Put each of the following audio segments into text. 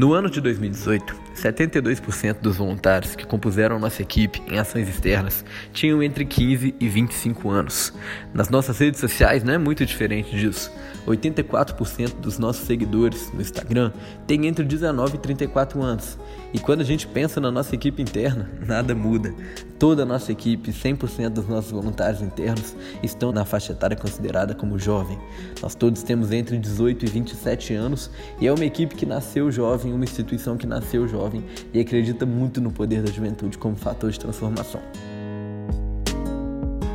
No ano de 2018, 72% dos voluntários que compuseram nossa equipe em ações externas tinham entre 15 e 25 anos. Nas nossas redes sociais não é muito diferente disso. 84% dos nossos seguidores no Instagram têm entre 19 e 34 anos. E quando a gente pensa na nossa equipe interna, nada muda. Toda a nossa equipe, 100% dos nossos voluntários internos, estão na faixa etária considerada como jovem. Nós todos temos entre 18 e 27 anos e é uma equipe que nasceu jovem, uma instituição que nasceu jovem e acredita muito no poder da juventude como fator de transformação.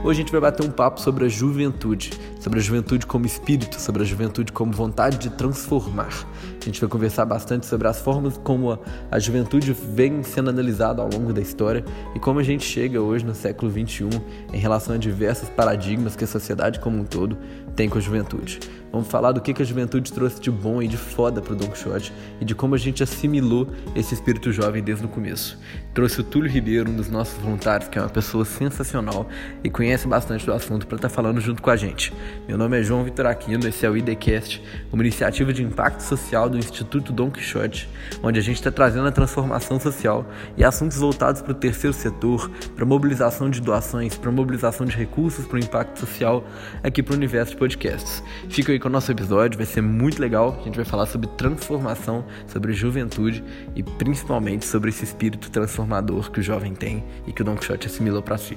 Hoje a gente vai bater um papo sobre a juventude, sobre a juventude como espírito, sobre a juventude como vontade de transformar. A gente vai conversar bastante sobre as formas como a, a juventude vem sendo analisada ao longo da história e como a gente chega hoje no século XXI em relação a diversos paradigmas que a sociedade como um todo tem com a juventude. Vamos falar do que, a juventude trouxe de bom e de foda pro Don Quixote e de como a gente assimilou esse espírito jovem desde o começo. Trouxe o Túlio Ribeiro, um dos nossos voluntários, que é uma pessoa sensacional e conhece bastante do assunto para estar tá falando junto com a gente. Meu nome é João Vitor Aquino, esse é o IDCast, uma iniciativa de impacto social do Instituto Don Quixote, onde a gente está trazendo a transformação social e assuntos voltados para o terceiro setor, para mobilização de doações, para mobilização de recursos para o impacto social aqui para o universo de podcasts. Fica aí com o nosso episódio, vai ser muito legal. A gente vai falar sobre transformação, sobre juventude e principalmente sobre esse espírito transformador que o jovem tem e que o Don Quixote assimilou para si.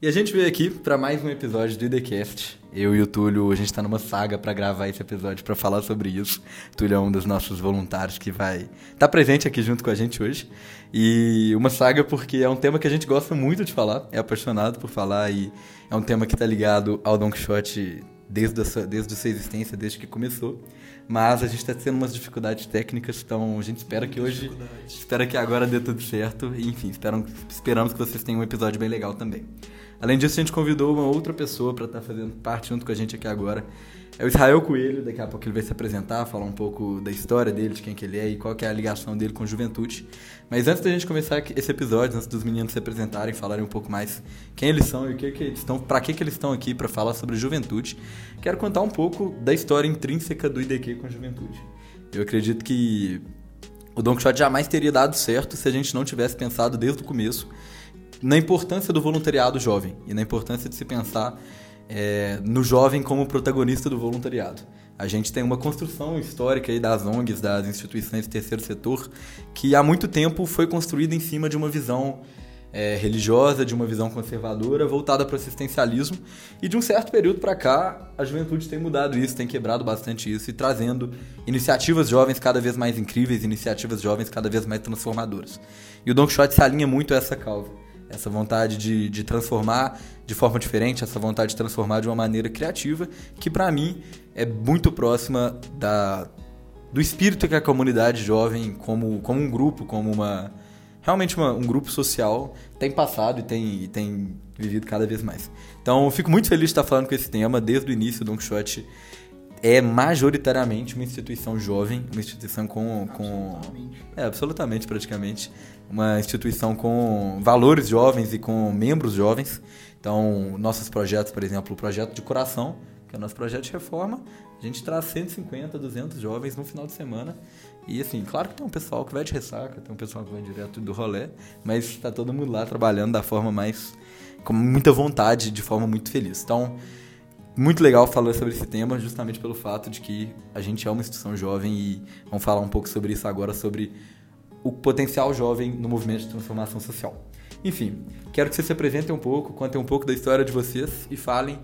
E a gente veio aqui para mais um episódio do IDCast. Eu e o Túlio, a gente tá numa saga para gravar esse episódio para falar sobre isso. O Túlio é um dos nossos voluntários que vai estar tá presente aqui junto com a gente hoje. E uma saga porque é um tema que a gente gosta muito de falar, é apaixonado por falar e é um tema que tá ligado ao Don Quixote desde a sua, desde a sua existência, desde que começou. Mas a gente está tendo umas dificuldades técnicas, então a gente espera que hoje. Espera que agora dê tudo certo. E, enfim, esperam, esperamos que vocês tenham um episódio bem legal também. Além disso, a gente convidou uma outra pessoa para estar tá fazendo parte junto com a gente aqui agora. É o Israel Coelho, daqui a pouco ele vai se apresentar, falar um pouco da história dele, de quem que ele é e qual que é a ligação dele com a juventude. Mas antes da gente começar esse episódio, antes dos meninos se apresentarem, falarem um pouco mais quem eles são e o que, que eles estão, para que, que eles estão aqui para falar sobre juventude, quero contar um pouco da história intrínseca do IDQ com a juventude. Eu acredito que o Don Quixote jamais teria dado certo se a gente não tivesse pensado desde o começo na importância do voluntariado jovem e na importância de se pensar é, no jovem como protagonista do voluntariado. A gente tem uma construção histórica aí das ONGs, das instituições do terceiro setor, que há muito tempo foi construída em cima de uma visão é, religiosa, de uma visão conservadora, voltada para o assistencialismo. E de um certo período para cá, a juventude tem mudado isso, tem quebrado bastante isso e trazendo iniciativas jovens cada vez mais incríveis, iniciativas jovens cada vez mais transformadoras. E o Don Quixote se alinha muito a essa causa essa vontade de, de transformar de forma diferente, essa vontade de transformar de uma maneira criativa, que para mim é muito próxima da, do espírito que a comunidade jovem, como, como um grupo, como uma realmente uma, um grupo social, tem passado e tem, e tem vivido cada vez mais. Então, fico muito feliz de estar falando com esse tema desde o início. O Don Quixote é majoritariamente uma instituição jovem, uma instituição com. com absolutamente. É, absolutamente, praticamente. Uma instituição com valores jovens e com membros jovens. Então, nossos projetos, por exemplo, o projeto de coração, que é o nosso projeto de reforma, a gente traz 150, 200 jovens no final de semana. E assim, claro que tem um pessoal que vai de ressaca, tem um pessoal que vai direto do rolê, mas está todo mundo lá trabalhando da forma mais. com muita vontade, de forma muito feliz. Então muito legal falar sobre esse tema, justamente pelo fato de que a gente é uma instituição jovem e vamos falar um pouco sobre isso agora, sobre o potencial jovem no movimento de transformação social. Enfim, quero que vocês se apresentem um pouco, contem um pouco da história de vocês e falem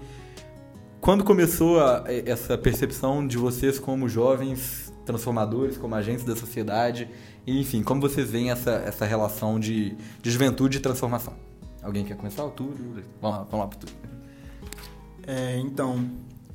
quando começou a, essa percepção de vocês como jovens transformadores, como agentes da sociedade, e, enfim, como vocês veem essa, essa relação de, de juventude e transformação. Alguém quer começar? O? Vamos lá, vamos lá pro. É, então,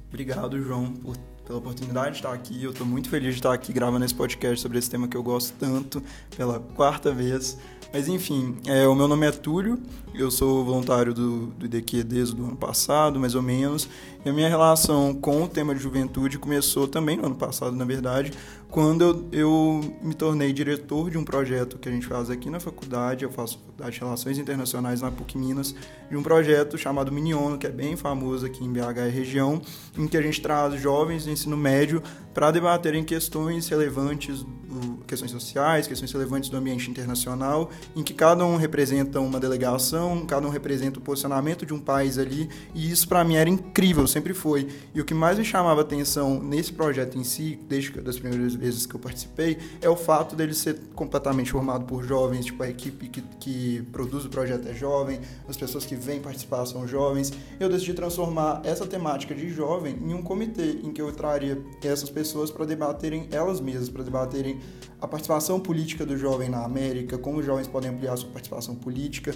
obrigado, João, por, pela oportunidade de estar aqui. Eu estou muito feliz de estar aqui gravando esse podcast sobre esse tema que eu gosto tanto, pela quarta vez. Mas enfim, é, o meu nome é Túlio, eu sou voluntário do, do IDQ desde o ano passado, mais ou menos. E a minha relação com o tema de juventude começou também no ano passado, na verdade, quando eu, eu me tornei diretor de um projeto que a gente faz aqui na faculdade, eu faço faculdade de Relações Internacionais na PUC Minas, de um projeto chamado Miniono, que é bem famoso aqui em BH e região, em que a gente traz jovens do ensino médio para debaterem questões relevantes, questões sociais, questões relevantes do ambiente internacional, em que cada um representa uma delegação, cada um representa o posicionamento de um país ali, e isso para mim era incrível, sempre foi. E o que mais me chamava atenção nesse projeto em si, desde as primeiras vezes que eu participei, é o fato dele ser completamente formado por jovens, tipo, a equipe que, que produz o projeto é jovem, as pessoas que vêm participar são jovens. Eu decidi transformar essa temática de jovem em um comitê em que eu traria essas pessoas para debaterem elas mesmas, para debaterem a participação política do jovem na América, como os jovens podem ampliar sua participação política.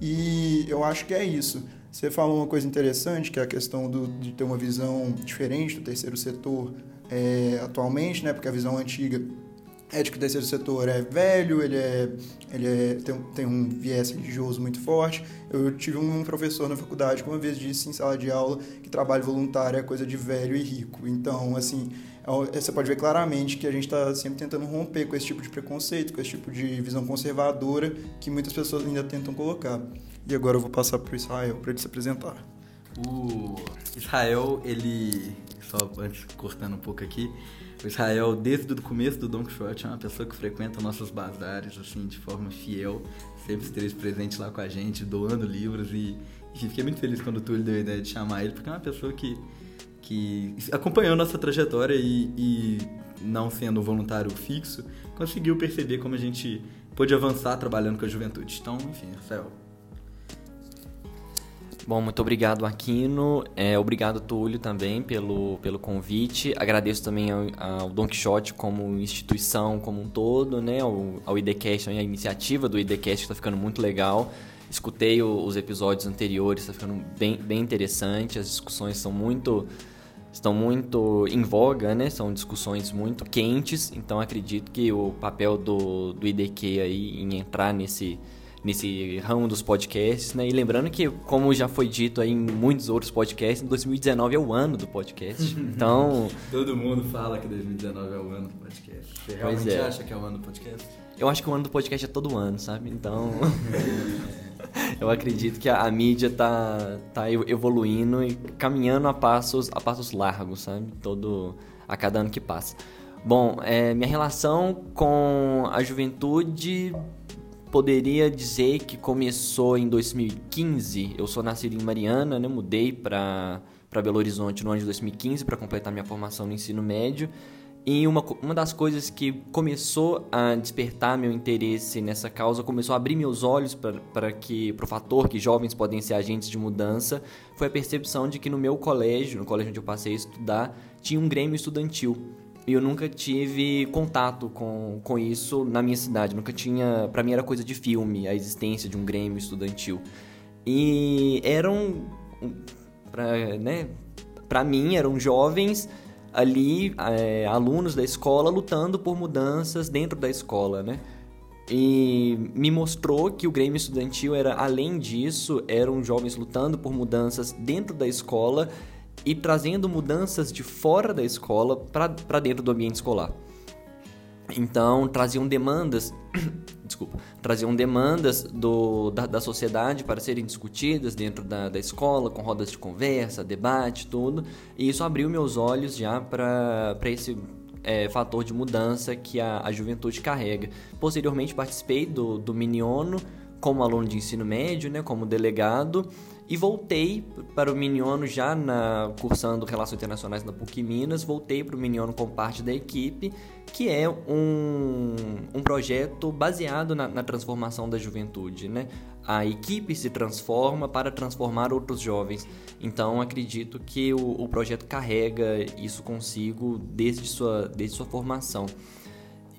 E eu acho que é isso. Você falou uma coisa interessante, que é a questão do, de ter uma visão diferente do terceiro setor é, atualmente, né? Porque a visão antiga é de que o terceiro setor é velho, ele, é, ele é, tem, tem um viés religioso muito forte. Eu tive um professor na faculdade que uma vez disse em sala de aula que trabalho voluntário é coisa de velho e rico. Então, assim, é você pode ver claramente que a gente está sempre tentando romper com esse tipo de preconceito, com esse tipo de visão conservadora que muitas pessoas ainda tentam colocar. E agora eu vou passar para o Israel para ele se apresentar. O Israel, ele só antes cortando um pouco aqui, o Israel, desde o começo do Don Quixote, é uma pessoa que frequenta nossos bazares, assim, de forma fiel, sempre esteve presente lá com a gente, doando livros e, enfim, fiquei muito feliz quando o Túlio deu a ideia de chamar ele, porque é uma pessoa que, que acompanhou nossa trajetória e, e não sendo voluntário fixo, conseguiu perceber como a gente pôde avançar trabalhando com a juventude. Então, enfim, Rafael, Bom, muito obrigado, Aquino. É, obrigado, Túlio, também pelo, pelo convite. Agradeço também ao, ao Don Quixote como instituição como um todo, né? Ao, ao IDCast, a iniciativa do IDCast que está ficando muito legal. Escutei o, os episódios anteriores, está ficando bem, bem interessante. As discussões são muito estão muito em voga, né? São discussões muito quentes, então acredito que o papel do, do IDQ aí em entrar nesse nesse ramo dos podcasts, né? E lembrando que, como já foi dito aí em muitos outros podcasts, 2019 é o ano do podcast. Então. Todo mundo fala que 2019 é o ano do podcast. Você realmente é. acha que é o ano do podcast? Eu acho que o ano do podcast é todo ano, sabe? Então. eu acredito que a, a, mídia tá, tá evoluindo e caminhando a passos, a passos largos, sabe? Todo, a cada ano que passa. Bom, é, minha relação com a juventude poderia dizer que começou em 2015. Eu sou nascido em Mariana, né? Mudei para para Belo Horizonte no ano de 2015 para completar minha formação no ensino médio. E uma, uma das coisas que começou a despertar meu interesse nessa causa, começou a abrir meus olhos para que para o fator que jovens podem ser agentes de mudança, foi a percepção de que no meu colégio, no colégio onde eu passei a estudar, tinha um grêmio estudantil. E eu nunca tive contato com, com isso na minha cidade. Nunca tinha. Para mim era coisa de filme, a existência de um grêmio estudantil. E eram. Pra, né, pra mim, eram jovens ali, é, alunos da escola, lutando por mudanças dentro da escola, né? E me mostrou que o Grêmio Estudantil era, além disso, eram jovens lutando por mudanças dentro da escola e trazendo mudanças de fora da escola para dentro do ambiente escolar. Então, traziam demandas, desculpa, traziam demandas do, da, da, sociedade para serem discutidas dentro da, da escola, com rodas de conversa, debate, tudo. E isso abriu meus olhos já para esse é, fator de mudança que a, a juventude carrega. Posteriormente, participei do, do Miniono como aluno de ensino médio, né, como delegado, e voltei para o Miniono já na, cursando Relações Internacionais na PUC Minas, voltei para o Miniono como parte da equipe, que é um, um projeto baseado na, na transformação da juventude. Né? A equipe se transforma para transformar outros jovens. Então acredito que o, o projeto carrega isso consigo desde sua, desde sua formação.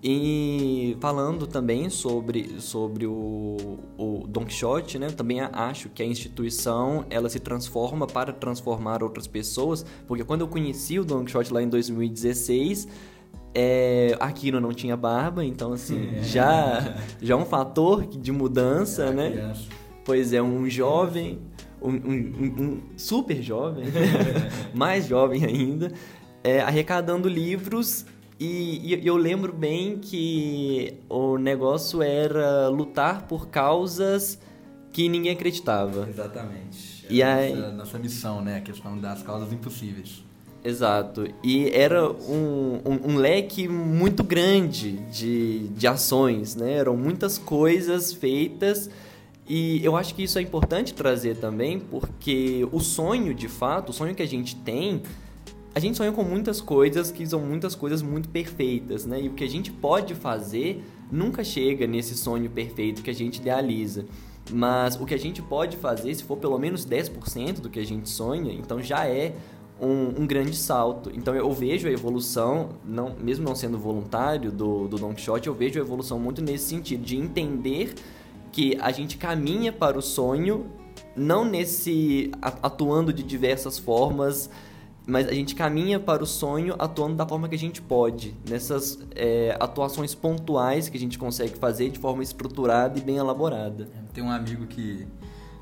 E falando também sobre, sobre o, o Don Quixote, né? também acho que a instituição ela se transforma para transformar outras pessoas, porque quando eu conheci o Don Quixote lá em 2016, É, Aquino não tinha barba, então assim, é. já, já é um fator de mudança, é né? Criança. Pois é, um jovem, um, um, um super jovem, mais jovem ainda, é, arrecadando livros e, e, eu lembro bem que o negócio era lutar por causas que ninguém acreditava. Exatamente. e aí... nossa, nossa missão, né? A questão das causas impossíveis. Exato. E era um, um, um, leque muito grande de, de ações, né? Eram muitas coisas feitas. E eu acho que isso é importante trazer também, porque o sonho, de fato, o sonho que a gente tem a gente sonha com muitas coisas que são muitas coisas muito perfeitas, né? E o que a gente pode fazer nunca chega nesse sonho perfeito que a gente idealiza. Mas o que a gente pode fazer, se for pelo menos 10% do que a gente sonha, então já é um, um, grande salto. Então eu vejo a evolução, não, mesmo não sendo voluntário do, do Don Quixote, eu vejo a evolução muito nesse sentido, de entender que a gente caminha para o sonho, não nesse atuando de diversas formas mas a gente caminha para o sonho atuando da forma que a gente pode, nessas é, atuações pontuais que a gente consegue fazer de forma estruturada e bem elaborada. É, tem um amigo que,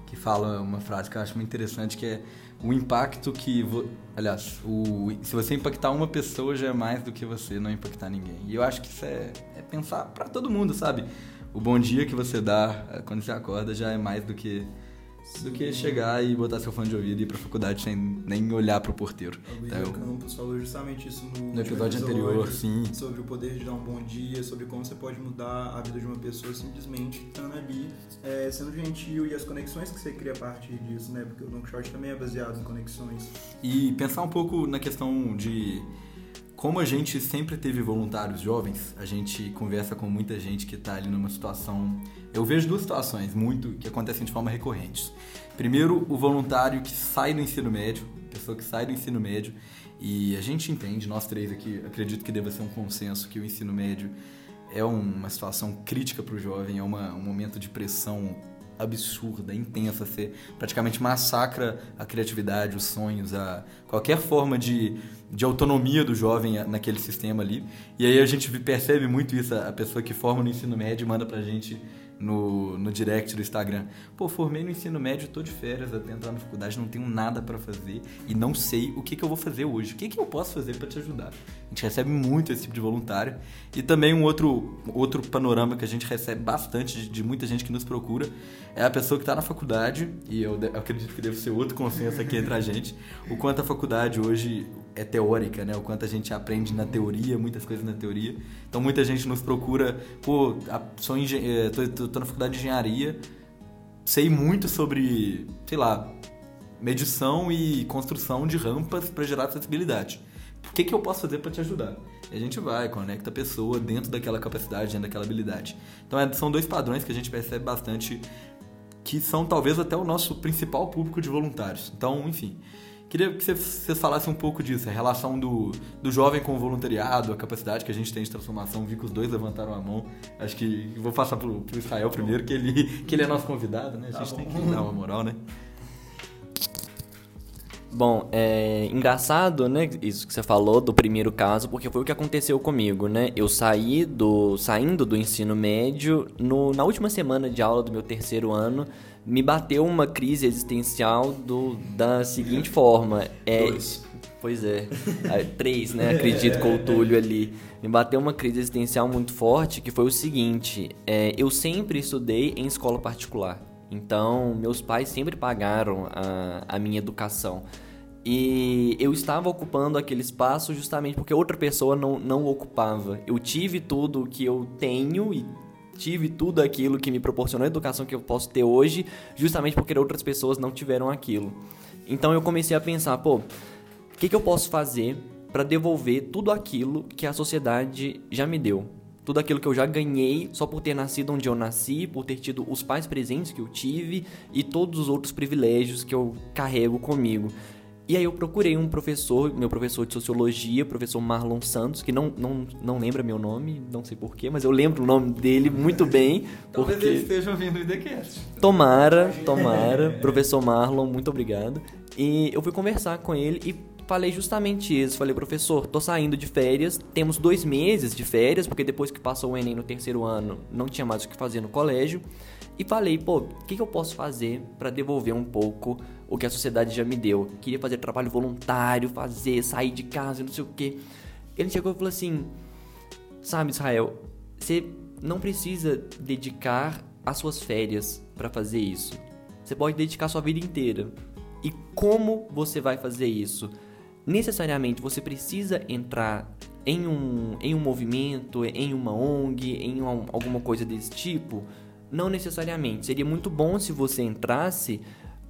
que fala uma frase que eu acho muito interessante, que é o impacto que... Vo... Aliás, o... se você impactar uma pessoa já é mais do que você não impactar ninguém. E eu acho que isso é, é pensar para todo mundo, sabe? O bom dia que você dá é, quando você acorda já é mais do que do que chegar e botar seu fone de ouvido e ir pra faculdade sem nem olhar pro porteiro. O então, Campos falou justamente isso no, no episódio anterior, sim. Sobre o poder de dar um bom dia, sobre como você pode mudar a vida de uma pessoa simplesmente estando ali, é, sendo gentil e as conexões que você cria a partir disso, né? Porque o Don Quixote também é baseado em conexões. E pensar um pouco na questão de como a gente sempre teve voluntários jovens, a gente conversa com muita gente que está ali numa situação. Eu vejo duas situações muito que acontecem de forma recorrente. Primeiro, o voluntário que sai do ensino médio, pessoa que sai do ensino médio, e a gente entende, nós três aqui, acredito que deva ser um consenso que o ensino médio é uma situação crítica para o jovem, é uma, um momento de pressão absurda, intensa, você praticamente massacra a criatividade, os sonhos, a qualquer forma de, de autonomia do jovem naquele sistema ali. E aí a gente percebe muito isso, a pessoa que forma no ensino médio manda pra gente no, no direct do Instagram. Pô, formei no ensino médio, tô de férias, até entrar na faculdade, não tenho nada para fazer e não sei o que, que eu vou fazer hoje. O que, que eu posso fazer para te ajudar? A gente recebe muito esse tipo de voluntário. E também um outro, outro panorama que a gente recebe bastante de, de muita gente que nos procura é a pessoa que está na faculdade, e eu, eu acredito que deve ser outro consenso aqui entre a gente, o quanto a faculdade hoje é teórica, né? O quanto a gente aprende na teoria, muitas coisas na teoria. Então muita gente nos procura, pô, sou. Eh, tô, tô, tô na faculdade de engenharia, sei muito sobre, sei lá, medição e construção de rampas para gerar acessibilidade. O que, que eu posso fazer para te ajudar? E a gente vai, conecta a pessoa dentro daquela capacidade, dentro daquela habilidade. Então é, são dois padrões que a gente percebe bastante que são talvez até o nosso principal público de voluntários. Então, enfim, queria que você falasse um pouco disso, a relação do, do jovem com o voluntariado, a capacidade que a gente tem de transformação. Vi que os dois levantaram a mão. Acho que vou passar pro, pro Israel primeiro, que ele, que ele é nosso convidado, né? A gente tá tem que dar uma moral, né? Bom, é engraçado, né, isso que você falou do primeiro caso, porque foi o que aconteceu comigo, né? Eu saí do saindo do ensino médio no, na última semana de aula do meu terceiro ano, me bateu uma crise existencial do, da seguinte forma, é Dois. Pois é, três, né? Acredito com o Túlio ali. Me bateu uma crise existencial muito forte, que foi o seguinte: é, eu sempre estudei em escola particular. Então, meus pais sempre pagaram a, a minha educação. E eu estava ocupando aquele espaço justamente porque outra pessoa não, não ocupava. Eu tive tudo que eu tenho e tive tudo aquilo que me proporcionou a educação que eu posso ter hoje, justamente porque outras pessoas não tiveram aquilo. Então eu comecei a pensar, pô, o que, que eu posso fazer para devolver tudo aquilo que a sociedade já me deu? tudo aquilo que eu já ganhei só por ter nascido onde eu nasci, por ter tido os pais presentes que eu tive e todos os outros privilégios que eu carrego comigo. E aí eu procurei um professor, meu professor de sociologia, professor Marlon Santos, que não, não, não lembra meu nome, não sei porquê, mas eu lembro o nome dele muito bem. Talvez porque... ele esteja ouvindo o IDCast. Tomara, tomara. professor Marlon, muito obrigado. E eu fui conversar com ele e falei justamente isso. Falei, professor, tô saindo de férias, temos dois meses de férias, porque depois que passou o Enem no terceiro ano, não tinha mais o que fazer no colégio. E falei, pô, o que, que eu posso fazer para devolver um pouco o que a sociedade já me deu? Queria fazer trabalho voluntário, fazer, sair de casa, não sei o quê. Ele chegou e falou assim: Sabe, Israel, você não precisa dedicar as suas férias para fazer isso. Você pode dedicar sua vida inteira. E como você vai fazer isso? Necessariamente você precisa entrar em um, em um movimento, em uma ONG, em uma, alguma coisa desse tipo? Não necessariamente. Seria muito bom se você entrasse,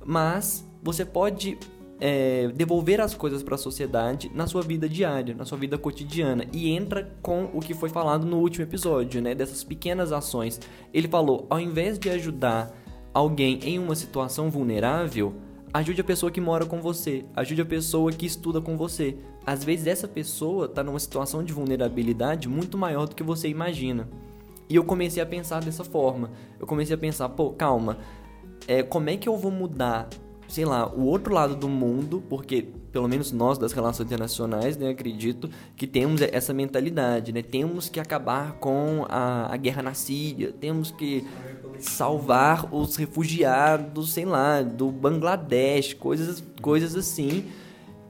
mas você pode é, devolver as coisas para a sociedade na sua vida diária, na sua vida cotidiana. E entra com o que foi falado no último episódio, né? Dessas pequenas ações. Ele falou: ao invés de ajudar alguém em uma situação vulnerável, ajude a pessoa que mora com você, ajude a pessoa que estuda com você. Às vezes essa pessoa está numa situação de vulnerabilidade muito maior do que você imagina. E eu comecei a pensar dessa forma. Eu comecei a pensar, pô, calma, é, como é que eu vou mudar, sei lá, o outro lado do mundo? Porque, pelo menos nós das relações internacionais, né, acredito que temos essa mentalidade, né? Temos que acabar com a, a guerra na Síria, temos que salvar os refugiados, sei lá, do Bangladesh, coisas, coisas assim.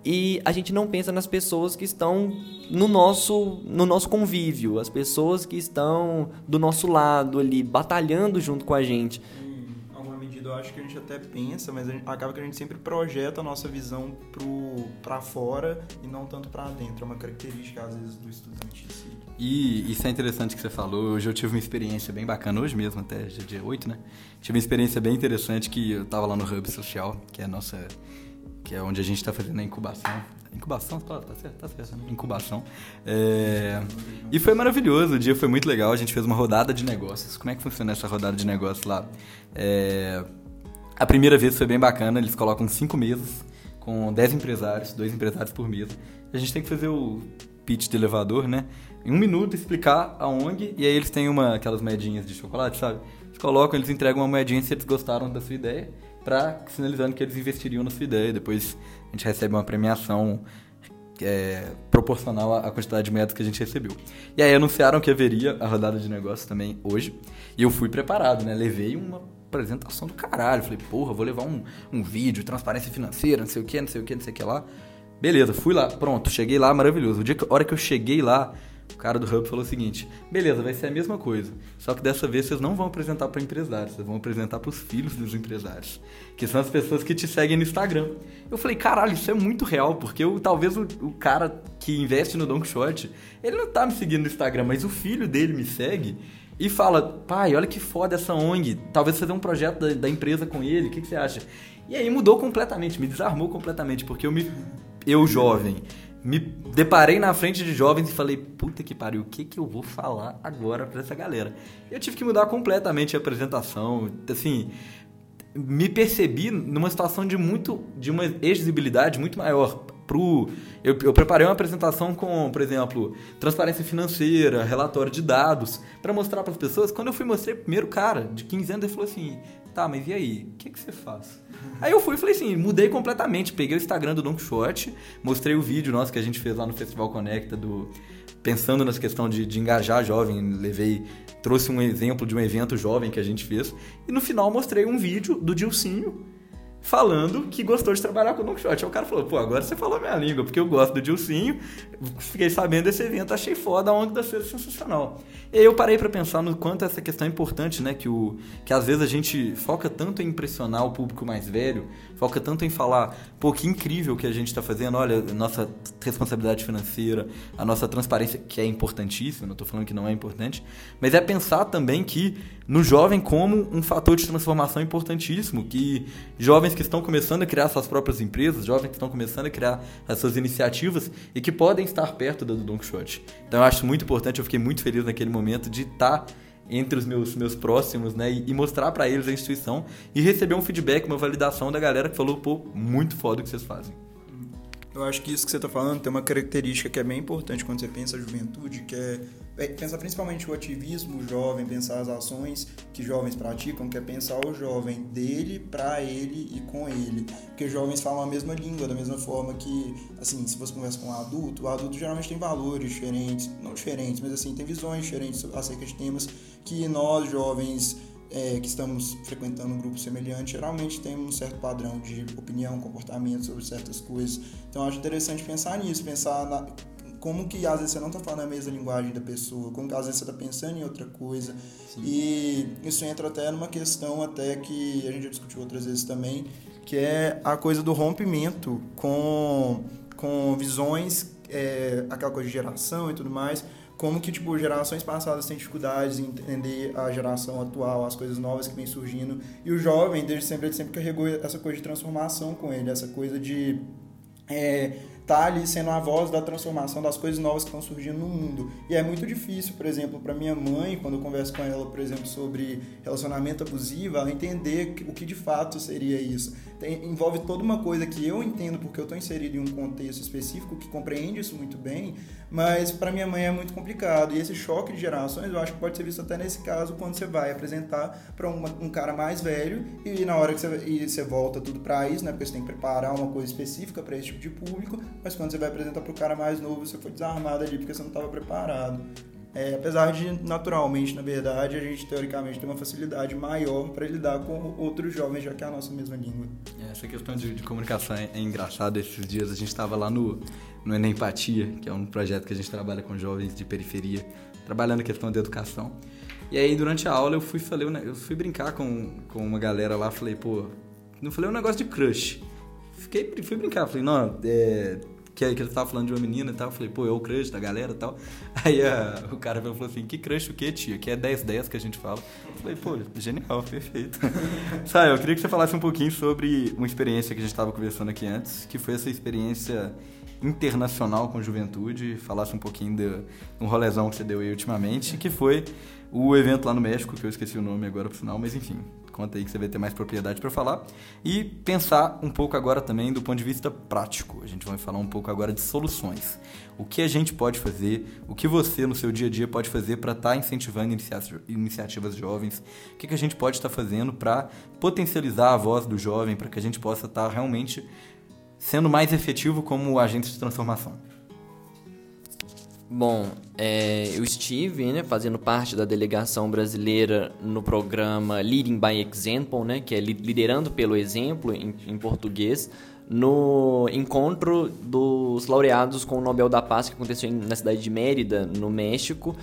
E a gente não pensa nas pessoas que estão no nosso, no nosso convívio, as pessoas que estão do nosso lado ali, batalhando junto com a gente. Em alguma medida eu acho que a gente até pensa, mas gente, acaba que a gente sempre projeta a nossa visão para fora e não tanto para dentro. É uma característica, às vezes, do estudante em si. E isso é interessante que você falou. Hoje eu tive uma experiência bem bacana, hoje mesmo, até dia 8, né? Tive uma experiência bem interessante que eu tava lá no Hub Social, que é a nossa. Que é onde a gente está fazendo a incubação. Incubação, tá, tá certo, tá certo, né? Incubação. É... E foi maravilhoso, o dia foi muito legal. A gente fez uma rodada de negócios. Como é que funciona essa rodada de negócios lá? É... A primeira vez foi bem bacana, eles colocam cinco mesas com 10 empresários, dois empresários por mesa. A gente tem que fazer o pitch de elevador, né? Em um minuto explicar a ONG e aí eles têm uma aquelas moedinhas de chocolate, sabe? Eles colocam, eles entregam uma moedinha se eles gostaram da sua ideia, para sinalizando que eles investiriam na sua ideia. Depois a gente recebe uma premiação é, proporcional à quantidade de moedas que a gente recebeu. E aí anunciaram que haveria a rodada de negócios também hoje. E eu fui preparado, né? Levei uma apresentação do caralho. Falei, porra, vou levar um, um vídeo, transparência financeira, não sei o que, não sei o que, não sei o que lá. Beleza, fui lá, pronto, cheguei lá, maravilhoso. O dia que, a hora que eu cheguei lá, o cara do Hub falou o seguinte: beleza, vai ser a mesma coisa. Só que dessa vez vocês não vão apresentar para empresários, vocês vão apresentar para os filhos dos empresários, que são as pessoas que te seguem no Instagram. Eu falei: caralho, isso é muito real, porque eu, talvez o, o cara que investe no Don Quixote, ele não tá me seguindo no Instagram, mas o filho dele me segue e fala: pai, olha que foda essa ONG, talvez fazer um projeto da, da empresa com ele, o que, que você acha? E aí mudou completamente, me desarmou completamente, porque eu me eu jovem, me deparei na frente de jovens e falei, puta que pariu, o que, que eu vou falar agora pra essa galera? Eu tive que mudar completamente a apresentação, assim, me percebi numa situação de muito, de uma exigibilidade muito maior. Pro, eu, eu preparei uma apresentação com, por exemplo, transparência financeira, relatório de dados, para mostrar para as pessoas. Quando eu fui mostrar o primeiro cara de 15 anos, ele falou assim: tá, mas e aí? O que, que você faz? Aí eu fui e falei assim, mudei completamente. Peguei o Instagram do Don Quixote, mostrei o vídeo nosso que a gente fez lá no Festival Conecta do pensando nessa questão de, de engajar jovem, levei, trouxe um exemplo de um evento jovem que a gente fez e no final mostrei um vídeo do Dilcinho falando que gostou de trabalhar com o Don Quixote. Aí o cara falou, pô, agora você falou minha língua, porque eu gosto do Dilcinho, fiquei sabendo desse evento, achei foda, a onda da feira sensacional. E aí eu parei para pensar no quanto essa questão é importante, né, que, o, que às vezes a gente foca tanto em impressionar o público mais velho, foca tanto em falar, pô, que incrível que a gente está fazendo, olha, nossa responsabilidade financeira, a nossa transparência, que é importantíssima, não estou falando que não é importante, mas é pensar também que no jovem como um fator de transformação importantíssimo, que jovens que estão começando a criar suas próprias empresas, jovens que estão começando a criar as suas iniciativas e que podem estar perto do Don Quixote. Então eu acho muito importante, eu fiquei muito feliz naquele momento de estar entre os meus, meus próximos, né, e, mostrar para eles a instituição e receber um feedback, uma validação da galera que falou, pô, muito foda o que vocês fazem. Eu acho que isso que você está falando tem uma característica que é bem importante quando você pensa a juventude, que é, pensar principalmente o ativismo jovem, pensar as ações que jovens praticam, que é pensar o jovem dele, para ele e com ele. Porque jovens falam a mesma língua, da mesma forma que, assim, se você conversa com um adulto, o adulto geralmente tem valores diferentes, não diferentes, mas assim, tem visões diferentes acerca de temas que nós, jovens, é, que estamos frequentando um grupo semelhante, geralmente temos um certo padrão de opinião, comportamento sobre certas coisas. Então, acho interessante pensar nisso, pensar na, como que às vezes você não está falando a mesma linguagem da pessoa, como que às vezes você está pensando em outra coisa. Sim. E isso entra até numa questão até que a gente já discutiu outras vezes também, que é a coisa do rompimento com, com visões, é, aquela coisa de geração e tudo mais, como que tipo gerações passadas têm dificuldades em entender a geração atual, as coisas novas que vem surgindo. E o jovem, desde sempre, ele sempre carregou essa coisa de transformação com ele, essa coisa de é, tá ali sendo a voz da transformação das coisas novas que estão surgindo no mundo. E é muito difícil, por exemplo, para minha mãe, quando eu converso com ela, por exemplo, sobre relacionamento abusivo, ela entender o que de fato seria isso. Tem, envolve toda uma coisa que eu entendo porque eu estou inserido em um contexto específico que compreende isso muito bem, mas para minha mãe é muito complicado. E esse choque de gerações eu acho que pode ser visto até nesse caso quando você vai apresentar para um cara mais velho e na hora que você, e você volta tudo para isso, né? Porque você tem que preparar uma coisa específica para esse tipo de público, mas quando você vai apresentar para o cara mais novo, você foi desarmado ali porque você não estava preparado. É, apesar de, naturalmente, na verdade, a gente teoricamente tem uma facilidade maior para lidar com outros jovens, já que é a nossa mesma língua. É, essa questão de, de comunicação é, é engraçada. Esses dias a gente estava lá no, no Enempatia, que é um projeto que a gente trabalha com jovens de periferia, trabalhando a questão de educação. E aí, durante a aula, eu fui, falei, eu fui brincar com, com uma galera lá, falei, pô, não falei um negócio de crush. Fiquei, fui brincar, falei, não, é que, que ele tava falando de uma menina e tal. Eu falei, pô, é o crush da galera e tal. Aí a, o cara falou assim, que crush o quê, tia? Que é 10-10 que a gente fala. Eu falei, pô, genial, perfeito. Sabe, eu queria que você falasse um pouquinho sobre uma experiência que a gente estava conversando aqui antes, que foi essa experiência internacional com juventude, falasse um pouquinho de um rolezão que você deu aí ultimamente, que foi o evento lá no México, que eu esqueci o nome agora pro final, mas enfim, conta aí que você vai ter mais propriedade para falar. E pensar um pouco agora também do ponto de vista prático. A gente vai falar um pouco agora de soluções. O que a gente pode fazer, o que você no seu dia a dia pode fazer para estar tá incentivando iniciativas jovens, o que, que a gente pode estar tá fazendo para potencializar a voz do jovem, para que a gente possa estar tá realmente sendo mais efetivo como agente de transformação. Bom, é, eu estive né, fazendo parte da delegação brasileira no programa Leading by Example, né, que é liderando pelo exemplo em, em português, no encontro dos laureados com o Nobel da Paz que aconteceu na cidade de Mérida, no México,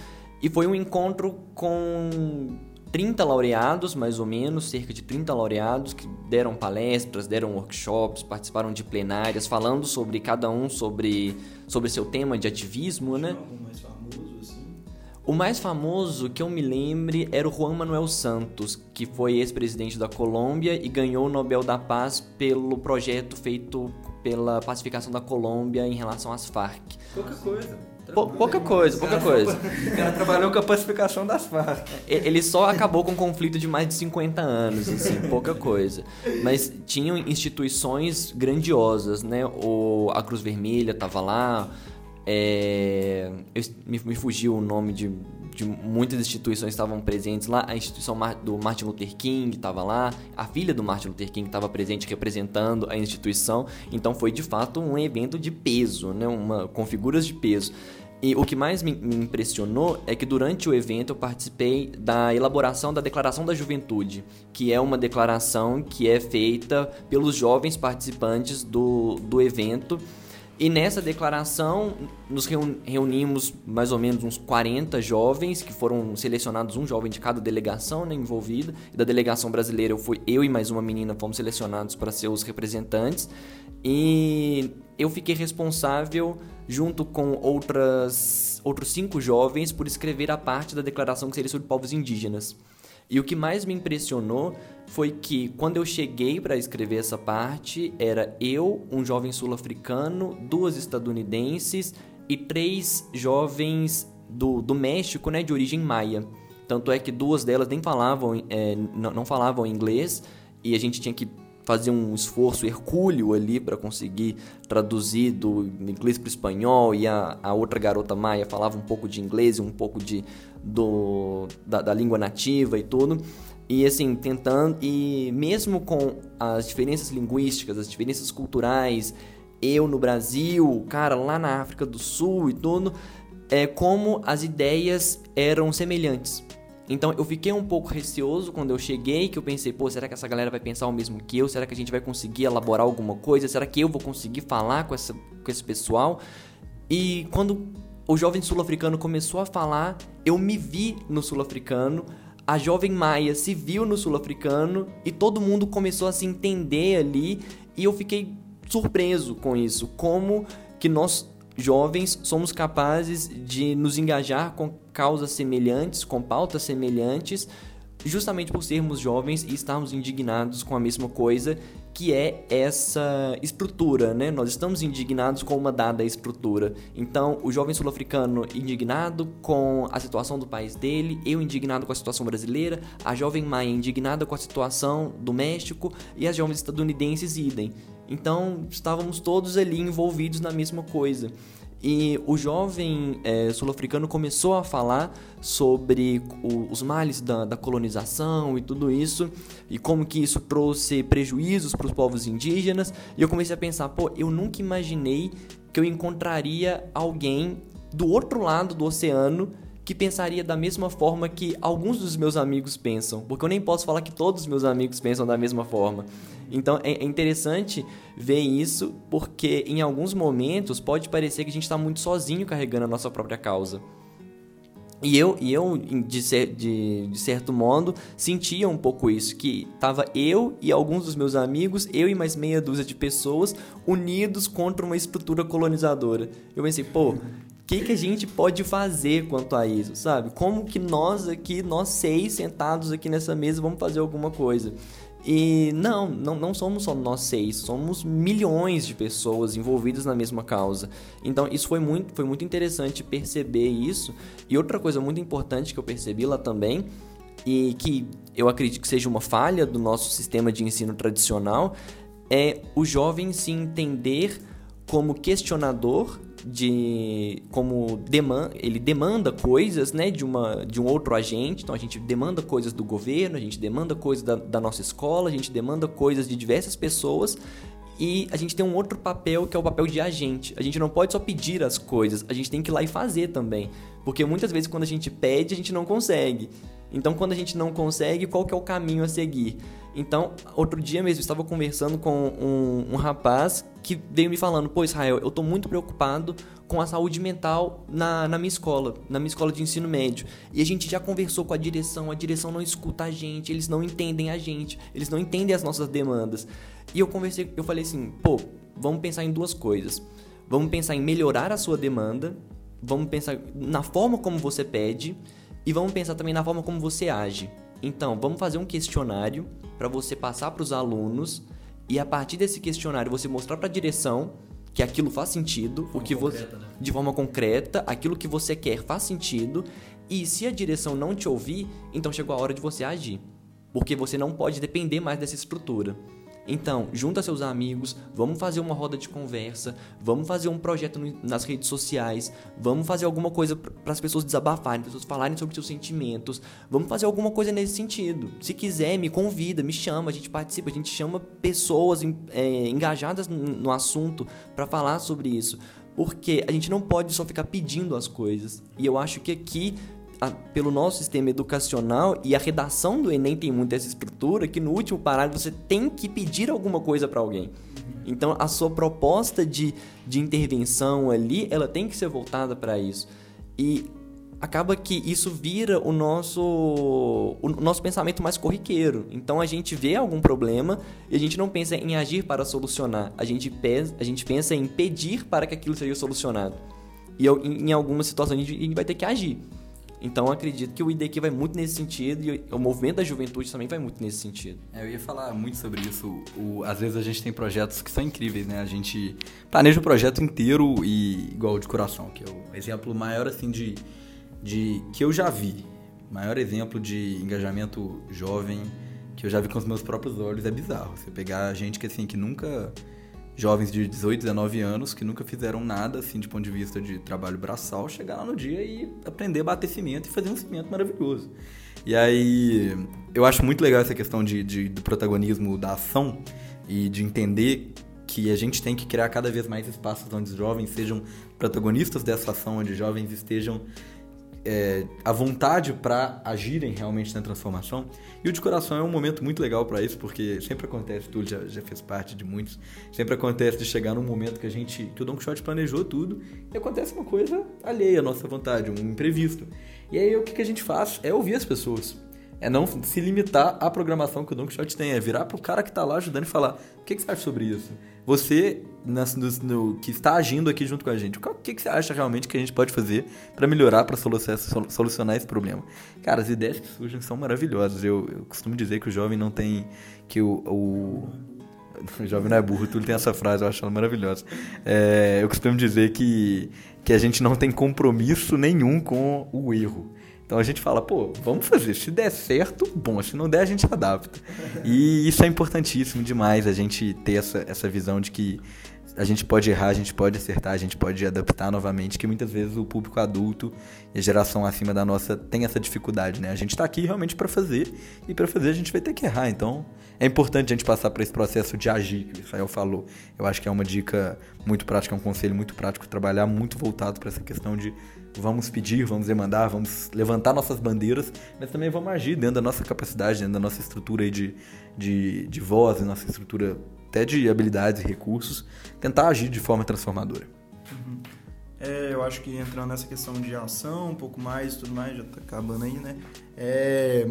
e foi um encontro com 30 laureados, mais ou menos, cerca de 30 laureados que deram palestras, deram workshops, participaram de plenárias, falando sobre cada um sobre, sobre seu tema de ativismo, né? mais famoso, assim? O mais famoso que eu me lembre era o Juan Manuel Santos, que foi ex-presidente da Colômbia e ganhou o Nobel da Paz pelo projeto feito pela pacificação da Colômbia em relação às Farc. Pouca coisa. Pouca coisa, pouca coisa. O cara trabalhou com a pacificação das Farc. Ele só acabou com um conflito de mais de 50 anos, assim, pouca coisa. Mas tinham instituições grandiosas, né? O, a Cruz Vermelha estava lá, é, eu, me, me fugiu o nome de de muitas instituições estavam presentes lá. A instituição do Martin Luther King estava lá, a filha do Martin Luther King estava presente representando a instituição. Então foi de fato um evento de peso, né? Uma, com figuras de peso. E o que mais me, impressionou é que durante o evento eu participei da elaboração da Declaração da Juventude, que é uma declaração que é feita pelos jovens participantes do, do evento e nessa declaração, nos reunimos mais ou menos uns 40 jovens, que foram selecionados, um jovem de cada delegação né, envolvida. Da delegação brasileira, eu, fui, eu e mais uma menina fomos selecionados para ser os representantes. E eu fiquei responsável, junto com outras, outros cinco jovens, por escrever a parte da declaração que seria sobre povos indígenas. E o que mais me impressionou foi que quando eu cheguei para escrever essa parte, era eu, um jovem sul-africano, duas estadunidenses e três jovens do, do México, né, de origem maia. Tanto é que duas delas nem falavam, é, não, falavam inglês e a gente tinha que fazer um esforço hercúleo ali para conseguir traduzir do inglês para espanhol e a, a outra garota Maia falava um pouco de inglês e um pouco de, do, da, da língua nativa e tudo. E assim, tentando, e mesmo com as diferenças linguísticas, as diferenças culturais, eu no Brasil, cara, lá na África do Sul e tudo, é como as ideias eram semelhantes. Então eu fiquei um pouco receoso quando eu cheguei, que eu pensei, pô, será que essa galera vai pensar o mesmo que eu? Será que a gente vai conseguir elaborar alguma coisa? Será que eu vou conseguir falar com, essa, com esse pessoal? E quando o jovem sul-africano começou a falar, eu me vi no sul-africano, a jovem Maia se viu no sul-africano e todo mundo começou a se entender ali e eu fiquei surpreso com isso, como que nós jovens somos capazes de nos engajar com causas semelhantes, com pautas semelhantes, justamente por sermos jovens e estarmos indignados com a mesma coisa, que é essa estrutura, né? Nós estamos indignados com uma dada estrutura. Então, o jovem sul-africano indignado com a situação do país dele, eu indignado com a situação brasileira, a jovem maia indignada com a situação do México e as jovens estadunidenses idem. Então, estávamos todos ali envolvidos na mesma coisa. E o jovem é, sul-africano começou a falar sobre o, os males da, da, colonização e tudo isso, e como que isso trouxe prejuízos para os povos indígenas. E eu comecei a pensar, pô, eu nunca imaginei que eu encontraria alguém do outro lado do oceano que pensaria da mesma forma que alguns dos meus amigos pensam, porque eu nem posso falar que todos os meus amigos pensam da mesma forma. Então é, é interessante ver isso, porque em alguns momentos pode parecer que a gente está muito sozinho carregando a nossa própria causa. E eu, e eu de, de, de, certo modo, sentia um pouco isso, que tava eu e alguns dos meus amigos, eu e mais meia dúzia de pessoas, unidos contra uma estrutura colonizadora. Eu pensei, pô, o que, que a gente pode fazer quanto a isso, sabe? Como que nós aqui, nós seis sentados aqui nessa mesa, vamos fazer alguma coisa? E não, não, não somos só nós seis, somos milhões de pessoas envolvidas na mesma causa. Então isso foi muito, foi muito interessante perceber isso. E outra coisa muito importante que eu percebi lá também, e que eu acredito que seja uma falha do nosso sistema de ensino tradicional, é o jovem se entender como questionador de como demanda, ele demanda coisas, né, de uma de um outro agente. Então a gente demanda coisas do governo, a gente demanda coisas da, da nossa escola, a gente demanda coisas de diversas pessoas e a gente tem um outro papel que é o papel de agente. A gente não pode só pedir as coisas, a gente tem que ir lá e fazer também. Porque muitas vezes quando a gente pede, a gente não consegue. Então quando a gente não consegue, qual que é o caminho a seguir? Então, outro dia mesmo, eu estava conversando com um, um, rapaz que veio me falando: Pô, Israel, eu estou muito preocupado com a saúde mental na, na minha escola, na minha escola de ensino médio. E a gente já conversou com a direção, a direção não escuta a gente, eles não entendem a gente, eles não entendem as nossas demandas. E eu conversei, eu falei assim: Pô, vamos pensar em duas coisas. Vamos pensar em melhorar a sua demanda, vamos pensar na forma como você pede e vamos pensar também na forma como você age. Então, vamos fazer um questionário para você passar para os alunos e a partir desse questionário você mostrar para a direção que aquilo faz sentido, o que concreta, você né? de forma concreta, aquilo que você quer faz sentido e se a direção não te ouvir, então chegou a hora de você agir, porque você não pode depender mais dessa estrutura. Então, junta seus amigos, vamos fazer uma roda de conversa, vamos fazer um projeto nas redes sociais, vamos fazer alguma coisa para as pessoas desabafarem, as pessoas falarem sobre seus sentimentos, vamos fazer alguma coisa nesse sentido. Se quiser, me convida, me chama, a gente participa, a gente chama pessoas é, engajadas no assunto para falar sobre isso. Porque a gente não pode só ficar pedindo as coisas. E eu acho que aqui pelo nosso sistema educacional e a redação do Enem tem muito essa estrutura que no último parágrafo você tem que pedir alguma coisa para alguém. Então a sua proposta de, de intervenção ali, ela tem que ser voltada para isso. E acaba que isso vira o nosso o nosso pensamento mais corriqueiro. Então a gente vê algum problema e a gente não pensa em agir para solucionar. A gente pensa, a gente pensa em pedir para que aquilo seja solucionado. E em algumas situações a gente vai ter que agir. Então acredito que o IDQ vai muito nesse sentido e o movimento da juventude também vai muito nesse sentido. É, eu ia falar muito sobre isso. O, às vezes a gente tem projetos que são incríveis, né? A gente planeja o projeto inteiro e igual de coração, que é o exemplo maior assim de, de que eu já vi. Maior exemplo de engajamento jovem que eu já vi com os meus próprios olhos, é bizarro. Você pegar gente que assim, que nunca jovens de 18, 19 anos que nunca fizeram nada assim de ponto de vista de trabalho braçal, chegar lá no dia e aprender a bater cimento e fazer um cimento maravilhoso. E aí, eu acho muito legal essa questão de, de, do protagonismo da ação e de entender que a gente tem que criar cada vez mais espaços onde os jovens sejam protagonistas dessa ação, onde jovens estejam é, a vontade para agirem realmente na transformação. E o de coração é um momento muito legal para isso, porque sempre acontece, tu já, já fez parte de muitos, sempre acontece de chegar num momento que a gente, que o Don Quixote planejou tudo e acontece uma coisa alheia à nossa vontade, um imprevisto. E aí o que, que a gente faz é ouvir as pessoas. É não se limitar à programação que o Don Quixote tem, é virar pro cara que está lá ajudando e falar: o que, que você acha sobre isso? Você, no, que está agindo aqui junto com a gente, o que, que você acha realmente que a gente pode fazer para melhorar, para solucionar esse problema? Cara, as ideias que surgem são maravilhosas. Eu, eu costumo dizer que o jovem não tem. que o, o o jovem não é burro, tudo tem essa frase, eu acho ela maravilhosa. É, eu costumo dizer que, que a gente não tem compromisso nenhum com o erro. Então a gente fala, pô, vamos fazer. Se der certo, bom. Se não der, a gente adapta. E isso é importantíssimo demais, a gente ter essa, essa visão de que a gente pode errar, a gente pode acertar, a gente pode adaptar novamente, que muitas vezes o público adulto e a geração acima da nossa tem essa dificuldade, né? A gente está aqui realmente para fazer e para fazer a gente vai ter que errar. Então é importante a gente passar por esse processo de agir, que o Israel falou. Eu acho que é uma dica muito prática, é um conselho muito prático, trabalhar muito voltado para essa questão de vamos pedir, vamos demandar, vamos levantar nossas bandeiras, mas também vamos agir dentro da nossa capacidade, dentro da nossa estrutura de, de, de voz, nossa estrutura até de habilidades e recursos, tentar agir de forma transformadora. Uhum. É, eu acho que entrando nessa questão de ação, um pouco mais tudo mais, já está acabando aí, né? É,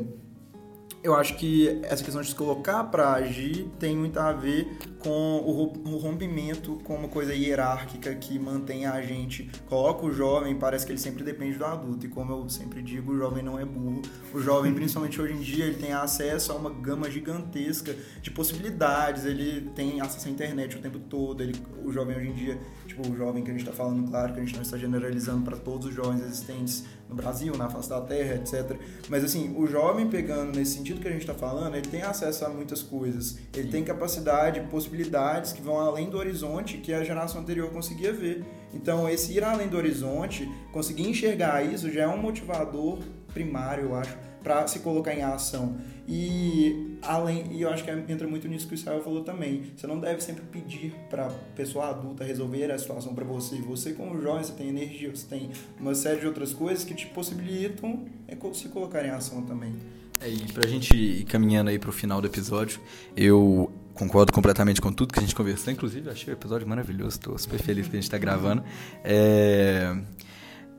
eu acho que essa questão de se colocar para agir tem muito a ver com o rompimento com uma coisa hierárquica que mantém a gente, coloca o jovem, parece que ele sempre depende do adulto. E como eu sempre digo, o jovem não é burro. O jovem, principalmente hoje em dia, ele tem acesso a uma gama gigantesca de possibilidades, ele tem acesso à internet o tempo todo. Ele, o jovem hoje em dia, tipo, o jovem que a gente está falando, claro que a gente não está generalizando para todos os jovens existentes no Brasil, na face da terra, etc. Mas assim, o jovem pegando nesse sentido que a gente está falando, ele tem acesso a muitas coisas. Ele tem capacidade, possibilidades que vão além do horizonte que a geração anterior conseguia ver. Então, esse ir além do horizonte, conseguir enxergar isso já é um motivador primário, eu acho, para se colocar em ação. E além, e eu acho que entra muito nisso que o Israel falou também. Você não deve sempre pedir para pessoa adulta resolver a situação para você. Você como jovem, você tem energia, você tem uma série de outras coisas que te possibilitam é, se colocar em ação também. É, e pra gente ir caminhando aí pro final do episódio, eu concordo completamente com tudo que a gente conversou. Inclusive, achei o episódio maravilhoso, tô super feliz que a gente tá gravando. É...